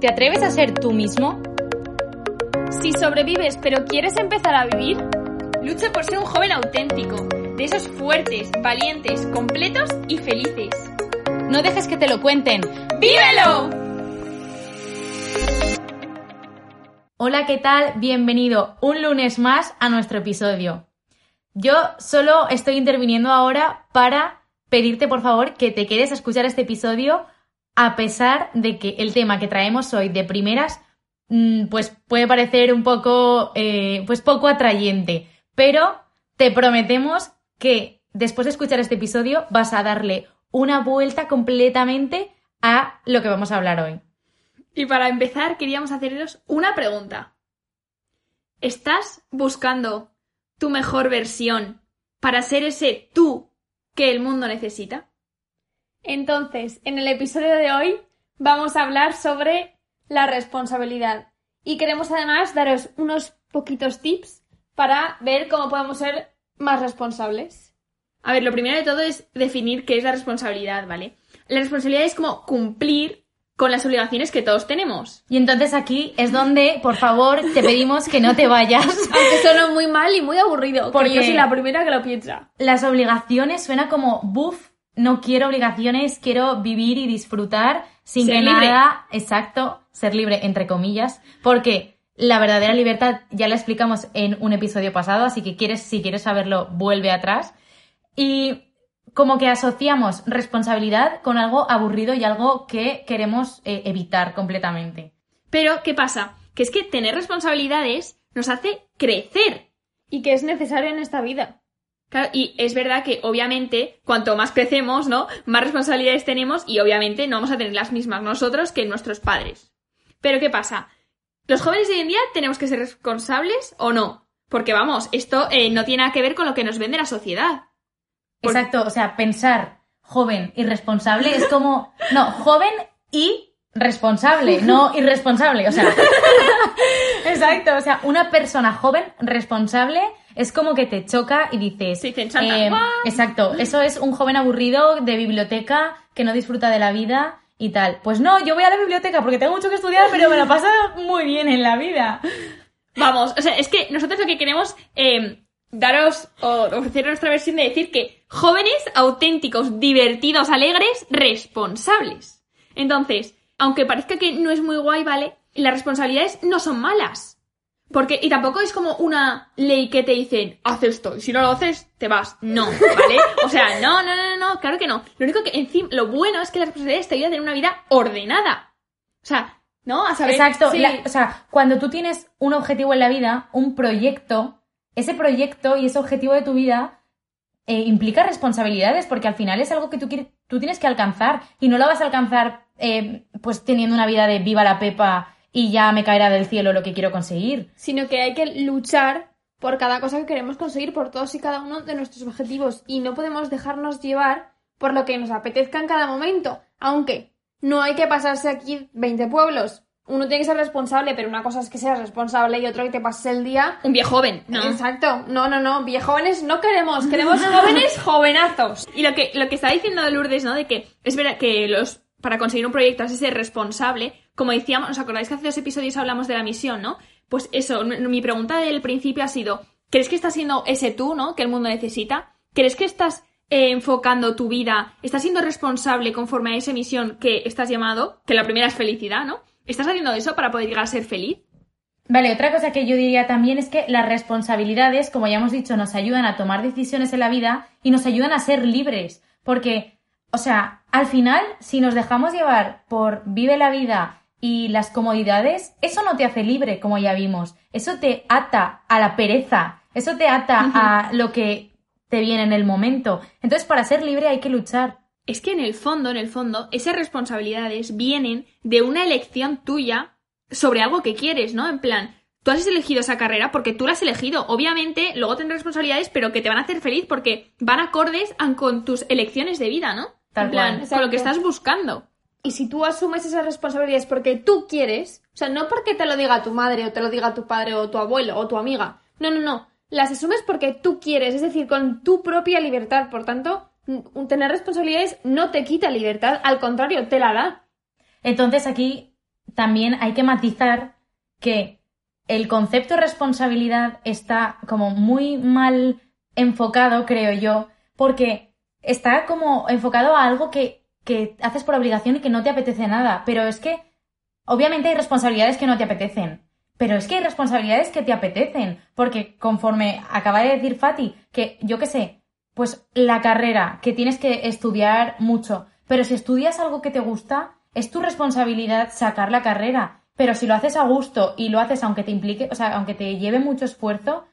¿Te atreves a ser tú mismo? Si sobrevives pero quieres empezar a vivir, lucha por ser un joven auténtico, de esos fuertes, valientes, completos y felices. No dejes que te lo cuenten. ¡Vívelo! Hola, ¿qué tal? Bienvenido un lunes más a nuestro episodio. Yo solo estoy interviniendo ahora para pedirte por favor que te quedes a escuchar este episodio a pesar de que el tema que traemos hoy de primeras mm, pues puede parecer un poco eh, pues poco atrayente, pero te prometemos que después de escuchar este episodio vas a darle una vuelta completamente a lo que vamos a hablar hoy. Y para empezar, queríamos haceros una pregunta. ¿Estás buscando tu mejor versión para ser ese tú que el mundo necesita? Entonces, en el episodio de hoy vamos a hablar sobre la responsabilidad. Y queremos además daros unos poquitos tips para ver cómo podemos ser más responsables. A ver, lo primero de todo es definir qué es la responsabilidad, ¿vale? La responsabilidad es como cumplir con las obligaciones que todos tenemos. Y entonces aquí es donde, por favor, te pedimos que no te vayas. Aunque suena muy mal y muy aburrido, porque yo soy la primera que lo piensa. Las obligaciones suena como, buf, no quiero obligaciones, quiero vivir y disfrutar sin Ser que libre. nada, exacto, ser libre, entre comillas, porque la verdadera libertad ya la explicamos en un episodio pasado, así que quieres, si quieres saberlo, vuelve atrás. Y como que asociamos responsabilidad con algo aburrido y algo que queremos eh, evitar completamente. Pero, ¿qué pasa? Que es que tener responsabilidades nos hace crecer. Y que es necesario en esta vida. Claro, y es verdad que obviamente cuanto más crecemos, ¿no? Más responsabilidades tenemos y obviamente no vamos a tener las mismas nosotros que nuestros padres. Pero ¿qué pasa? ¿Los jóvenes de hoy en día tenemos que ser responsables o no? Porque vamos, esto eh, no tiene nada que ver con lo que nos vende la sociedad. Exacto, o sea, pensar joven y responsable es como, no, joven y responsable, no irresponsable, o sea. Exacto, o sea, una persona joven responsable es como que te choca y dices, eh, chanta, "Guau". exacto, eso es un joven aburrido de biblioteca que no disfruta de la vida y tal. Pues no, yo voy a la biblioteca porque tengo mucho que estudiar, pero me lo paso muy bien en la vida. Vamos, o sea, es que nosotros lo que queremos eh, daros o ofrecer nuestra versión de decir que jóvenes auténticos, divertidos, alegres, responsables. Entonces, aunque parezca que no es muy guay, ¿vale? Las responsabilidades no son malas. Porque, y tampoco es como una ley que te dicen, haz esto, y si no lo haces, te vas. No, ¿vale? O sea, no, no, no, no, claro que no. Lo único que, encima, lo bueno es que las responsabilidades te ayudan a tener una vida ordenada. O sea, ¿no? A saber. Exacto, sí. la- o sea, cuando tú tienes un objetivo en la vida, un proyecto, ese proyecto y ese objetivo de tu vida eh, implica responsabilidades porque al final es algo que tú, quieres, tú tienes que alcanzar y no lo vas a alcanzar eh, pues teniendo una vida de viva la pepa y ya me caerá del cielo lo que quiero conseguir. sino que hay que luchar por cada cosa que queremos conseguir, por todos y cada uno de nuestros objetivos. Y no podemos dejarnos llevar por lo que nos apetezca en cada momento. Aunque no hay que pasarse aquí 20 pueblos. Uno tiene que ser responsable, pero una cosa es que seas responsable y otra que te pases el día. Un viejo joven, ¿no? Exacto. No, no, no. Viejóvenes no queremos. Queremos jóvenes jovenazos. Y lo que, lo que está diciendo Lourdes, ¿no? De que es verdad que los, para conseguir un proyecto de ser responsable. Como decíamos, ¿os acordáis que hace dos episodios hablamos de la misión, no? Pues eso, mi pregunta del principio ha sido, ¿crees que estás siendo ese tú, ¿no? Que el mundo necesita? ¿Crees que estás eh, enfocando tu vida? ¿Estás siendo responsable conforme a esa misión que estás llamado? Que la primera es felicidad, ¿no? ¿Estás haciendo eso para poder llegar a ser feliz? Vale, otra cosa que yo diría también es que las responsabilidades, como ya hemos dicho, nos ayudan a tomar decisiones en la vida y nos ayudan a ser libres. Porque, o sea, al final, si nos dejamos llevar por vive la vida y las comodidades, eso no te hace libre, como ya vimos. Eso te ata a la pereza. Eso te ata a lo que te viene en el momento. Entonces, para ser libre hay que luchar. Es que en el fondo, en el fondo, esas responsabilidades vienen de una elección tuya sobre algo que quieres, ¿no? En plan, tú has elegido esa carrera porque tú la has elegido. Obviamente, luego tendrás responsabilidades, pero que te van a hacer feliz porque van acordes con tus elecciones de vida, ¿no? Tal en plan, cual. con lo que estás buscando. Y si tú asumes esas responsabilidades porque tú quieres, o sea, no porque te lo diga tu madre o te lo diga tu padre o tu abuelo o tu amiga, no, no, no, las asumes porque tú quieres, es decir, con tu propia libertad. Por tanto, tener responsabilidades no te quita libertad, al contrario, te la da. Entonces aquí también hay que matizar que el concepto de responsabilidad está como muy mal enfocado, creo yo, porque está como enfocado a algo que, que haces por obligación y que no te apetece nada. Pero es que, obviamente hay responsabilidades que no te apetecen. Pero es que hay responsabilidades que te apetecen. Porque conforme acaba de decir Fati, que yo qué sé, pues la carrera, que tienes que estudiar mucho. Pero si estudias algo que te gusta, es tu responsabilidad sacar la carrera. Pero si lo haces a gusto y lo haces aunque te implique, o sea, aunque te lleve mucho esfuerzo,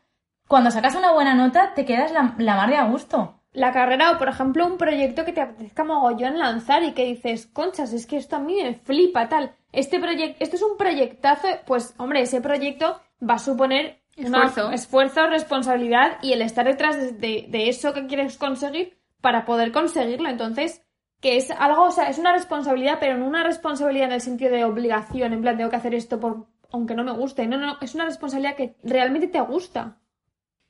cuando sacas una buena nota te quedas la, la mar de a gusto. La carrera o, por ejemplo, un proyecto que te apetezca mogollón lanzar y que dices, conchas, es que esto a mí me flipa, tal. Este proyecto, esto es un proyectazo, pues, hombre, ese proyecto va a suponer Esfuerzo. esfuerzo, responsabilidad y el estar detrás de, de- de eso que quieres conseguir para poder conseguirlo. Entonces, que es algo, o sea, es una responsabilidad, pero no una responsabilidad en el sentido de obligación, en plan, tengo que hacer esto por, aunque no me guste. No, no, es una responsabilidad que realmente te gusta.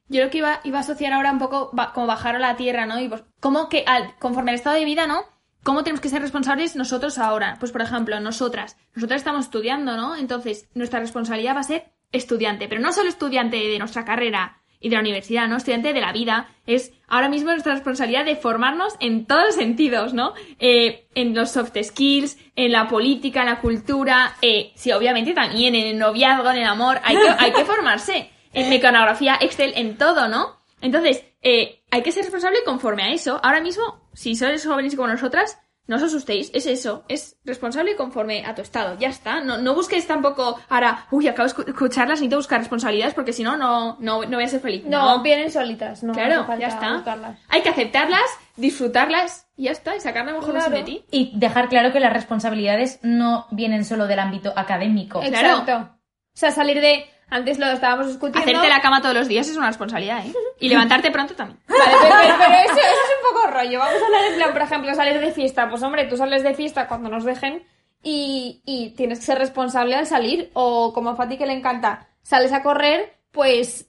Yo lo que iba, iba a asociar ahora un poco como bajar a la tierra, ¿no? Y pues, como que al, conforme al estado de vida, ¿no? ¿Cómo tenemos que ser responsables nosotros ahora? Pues, por ejemplo, nosotras. Nosotras estamos estudiando, ¿no? Entonces, nuestra responsabilidad va a ser estudiante. Pero no solo estudiante de nuestra carrera y de la universidad, ¿no? Estudiante de la vida. Es ahora mismo nuestra responsabilidad de formarnos en todos los sentidos, ¿no? Eh, en los soft skills, en la política, en la cultura. Eh, sí, obviamente también en el noviazgo, en el amor. Hay que, hay que formarse. En mecanografía, Excel, en todo, ¿no? Entonces, eh, hay que ser responsable conforme a eso. Ahora mismo, si sois jóvenes como nosotras, no os asustéis, es eso, es responsable conforme a tu estado, ya está. No, no busquéis tampoco ahora, uy, acabo de escu- escucharlas, necesito buscar responsabilidades porque si no, no, no, no voy a ser feliz. No, vienen solitas, no claro, falta ya está. buscarlas. Hay que aceptarlas, disfrutarlas y ya está, y sacar la mejor versión Claro. de ti. Y dejar claro que las responsabilidades no vienen solo del ámbito académico. Claro. Exacto. O sea, salir de. Antes lo estábamos discutiendo. Hacerte la cama todos los días es una responsabilidad, ¿eh? Y levantarte pronto también. Vale, pero, pero- pero eso, eso es un poco rollo. Vamos a hablar en plan, por ejemplo, salir de fiesta. Pues hombre, tú sales de fiesta cuando nos dejen y, y tienes que ser responsable al salir. O como a Fati que le encanta, sales a correr, pues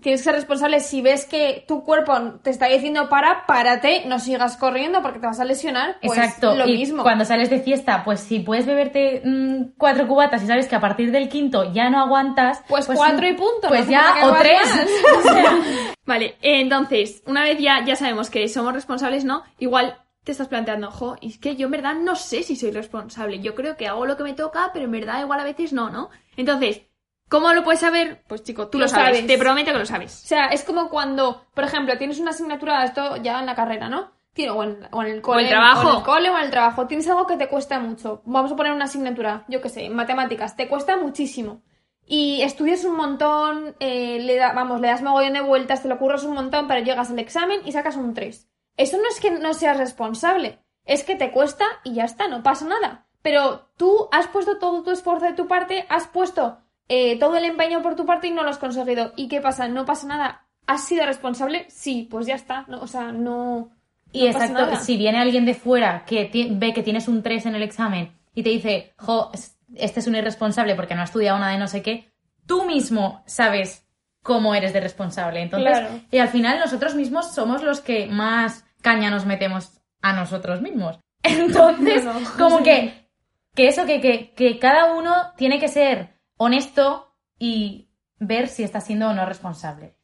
tienes que ser responsable. Si ves que tu cuerpo te está diciendo para, párate, no sigas corriendo porque te vas a lesionar. Pues Exacto. lo y mismo. cuando sales de fiesta, pues si puedes beberte mm, cuatro cubatas y sabes que a partir del quinto ya no aguantas. Pues cuatro y punto, Pues no ya, o tres. Vale, entonces, una vez ya, ya sabemos que somos responsables, ¿no? Igual te estás planteando, ojo, es que yo en verdad no sé si soy responsable. Yo creo que hago lo que me toca, pero en verdad igual a veces no, ¿no? Entonces, ¿cómo lo puedes saber? Pues chico, tú lo, Lo sabes. sabes. Te prometo que lo sabes. O sea, es como cuando, por ejemplo, tienes una asignatura, esto ya en la carrera, ¿no? Tiene- O en, o en el cole, trabajo. O en el cole o en el trabajo. Tienes algo que te cuesta mucho. Vamos a poner una asignatura, yo qué sé, en matemáticas. Te cuesta muchísimo. Y estudias un montón, eh, le da- vamos, le das mogollón de vueltas, te lo curras un montón, pero llegas al examen y sacas un 3. Eso no es que no seas responsable, es que te cuesta y ya está, no pasa nada. Pero tú has puesto todo tu esfuerzo de tu parte, has puesto eh, todo el empeño por tu parte y no lo has conseguido. ¿Y qué pasa? ¿No pasa nada? ¿Has sido responsable? Sí, pues ya está. No, o sea, no. Y no pasa exacto, nada. si viene alguien de fuera que ve que tienes un 3 en el examen y te dice, jo, es- este es un irresponsable porque no ha estudiado nada de no sé qué, tú mismo sabes cómo eres de responsable. Entonces, Claro. y al final nosotros mismos somos los que más caña nos metemos a nosotros mismos. Entonces, No, no. como que, que eso, que, que, que cada uno tiene que ser honesto y ver si está siendo o no responsable.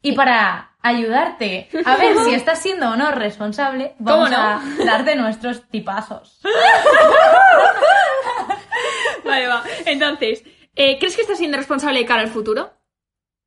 Y para ayudarte a ver si estás siendo o no responsable, vamos a darte nuestros tipazos. Vale, va. Entonces, eh, ¿crees que estás siendo responsable de cara al futuro?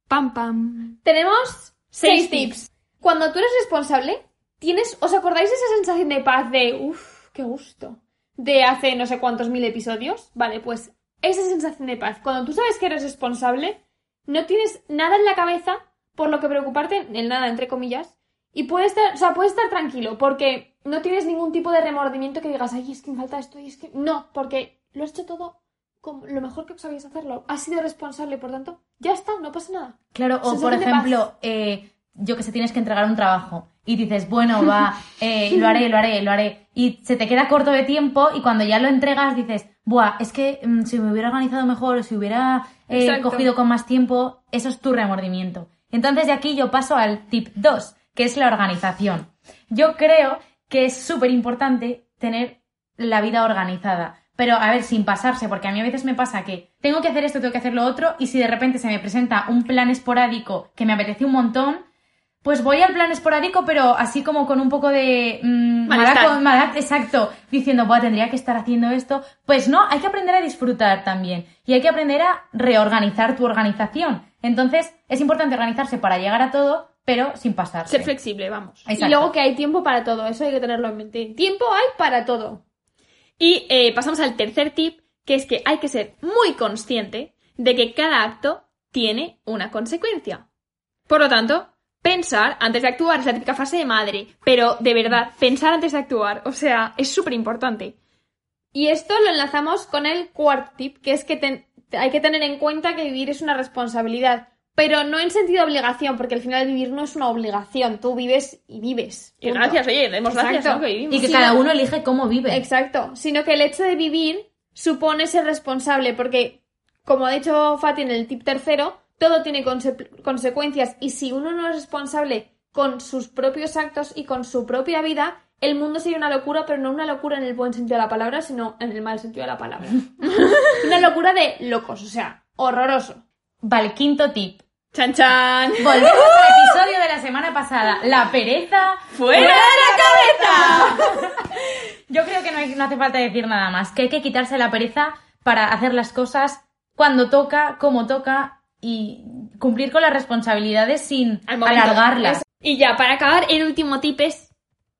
Pam, pam. Tenemos Seis seis tips. Cuando tú eres responsable, tienes. ¿Os acordáis de esa sensación de paz de. uff, qué gusto? De hace no sé cuántos mil episodios. Vale, pues esa sensación de paz. Cuando tú sabes que eres responsable, no tienes nada en la cabeza por lo que preocuparte, el nada, entre comillas. Y puedes estar, o sea, puedes estar tranquilo, porque no tienes ningún tipo de remordimiento que digas, ay, es que me falta esto, y es que. No, porque lo has hecho todo como lo mejor que sabías hacerlo. Has sido responsable, por tanto, ya está, no pasa nada. Claro, o por ejemplo, eh, yo que sé, tienes que entregar un trabajo y dices, bueno, va, eh, lo haré, lo haré, lo haré. Y se te queda corto de tiempo y cuando ya lo entregas dices, buah, es que mm, si me hubiera organizado mejor o si hubiera eh, cogido con más tiempo, eso es tu remordimiento. Entonces de aquí yo paso al tip 2, que es la organización. Yo creo que es súper importante tener la vida organizada, pero a ver, sin pasarse, porque a mí a veces me pasa que tengo que hacer esto, tengo que hacer lo otro, y si de repente se me presenta un plan esporádico que me apetece un montón, pues voy al plan esporádico, pero así como con un poco de... mm, mala- exacto, diciendo, Buah, tendría que estar haciendo esto. Pues no, hay que aprender a disfrutar también. Y hay que aprender a reorganizar tu organización. Entonces, es importante organizarse para llegar a todo, pero sin pasarse. Ser flexible, vamos. Exacto. Y luego que hay tiempo para todo, eso hay que tenerlo en mente. Tiempo hay para todo. Y eh, pasamos al tercer tip, que es que hay que ser muy consciente de que cada acto tiene una consecuencia. Por lo tanto, pensar antes de actuar es la típica frase de madre, pero de verdad, pensar antes de actuar, o sea, es súper importante. Y esto lo enlazamos con el cuarto tip, que es que ten- hay que tener en cuenta que vivir es una responsabilidad, pero no en sentido de obligación, porque al final vivir no es una obligación, tú vives y vives. Y gracias, oye, demos gracias. Que vivimos. Y que Sí, cada no- uno elige cómo vive. Exacto, sino que el hecho de vivir supone ser responsable, porque, como ha dicho Fati en el tip tercero, todo tiene conse- consecuencias y si uno no es responsable con sus propios actos y con su propia vida, el mundo sería una locura, pero no una locura en el buen sentido de la palabra, sino en el mal sentido de la palabra. una locura de locos, o sea, horroroso. Vale, quinto tip. Chan chan. Volvemos al episodio de la semana pasada. La pereza ¡Fuera de la cabeza! Yo creo que no, hay- no hace falta decir nada más, que hay que quitarse la pereza para hacer las cosas cuando toca, como toca y cumplir con las responsabilidades sin alargarlas. Y ya, para acabar, el último tip es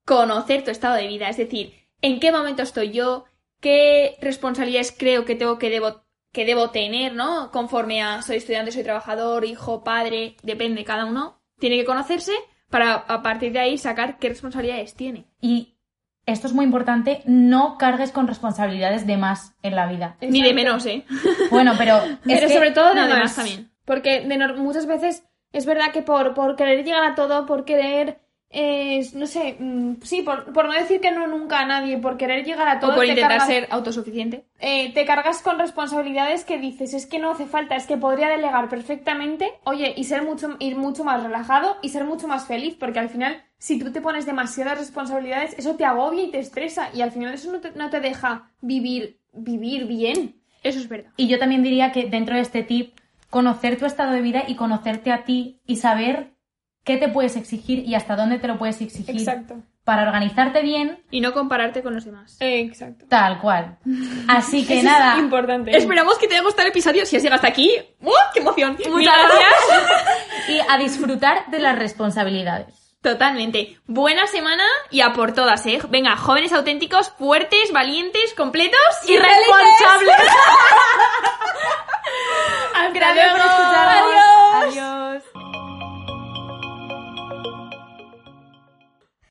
conocer tu estado de vida. Es decir, en qué momento estoy yo, qué responsabilidades creo que tengo que debo, que debo tener, ¿no? Conforme a soy estudiante, soy trabajador, hijo, padre, depende, cada uno tiene que conocerse para a partir de ahí sacar qué responsabilidades tiene. Y esto es muy importante, no cargues con responsabilidades de más en la vida. Ni de menos, ¿eh? Bueno, pero es Pero que- sobre todo de no, de más. más también. Porque de nor- muchas veces es verdad que por, por querer llegar a todo, por querer, eh, no sé, mm, sí, por, por no decir que no nunca a nadie, por querer llegar a todo, O por te, intentar cargas, ser autosuficiente. eh, te cargas con responsabilidades que dices, es que no hace falta, es que podría delegar perfectamente, oye, y ser mucho, ir mucho más relajado y ser mucho más feliz, porque al final, si tú te pones demasiadas responsabilidades, eso te agobia y te estresa, y al final eso no te, no te deja vivir, vivir bien. Eso es verdad. Y yo también diría que dentro de este tip, conocer tu estado de vida y conocerte a ti y saber qué te puedes exigir y hasta dónde te lo puedes exigir. Exacto. Para organizarte bien. Y no compararte con los demás. Exacto. Tal cual. Así que nada. Es importante. Esperamos que te haya gustado el episodio. Si has llegado hasta aquí, ¡oh, ¡qué emoción! Muchas gracias. y a disfrutar de las responsabilidades. Totalmente. Buena semana y a por todas, ¿eh? Venga, jóvenes auténticos, fuertes, valientes, completos y, responsables. Gracias por escucharnos. Adiós. Adiós.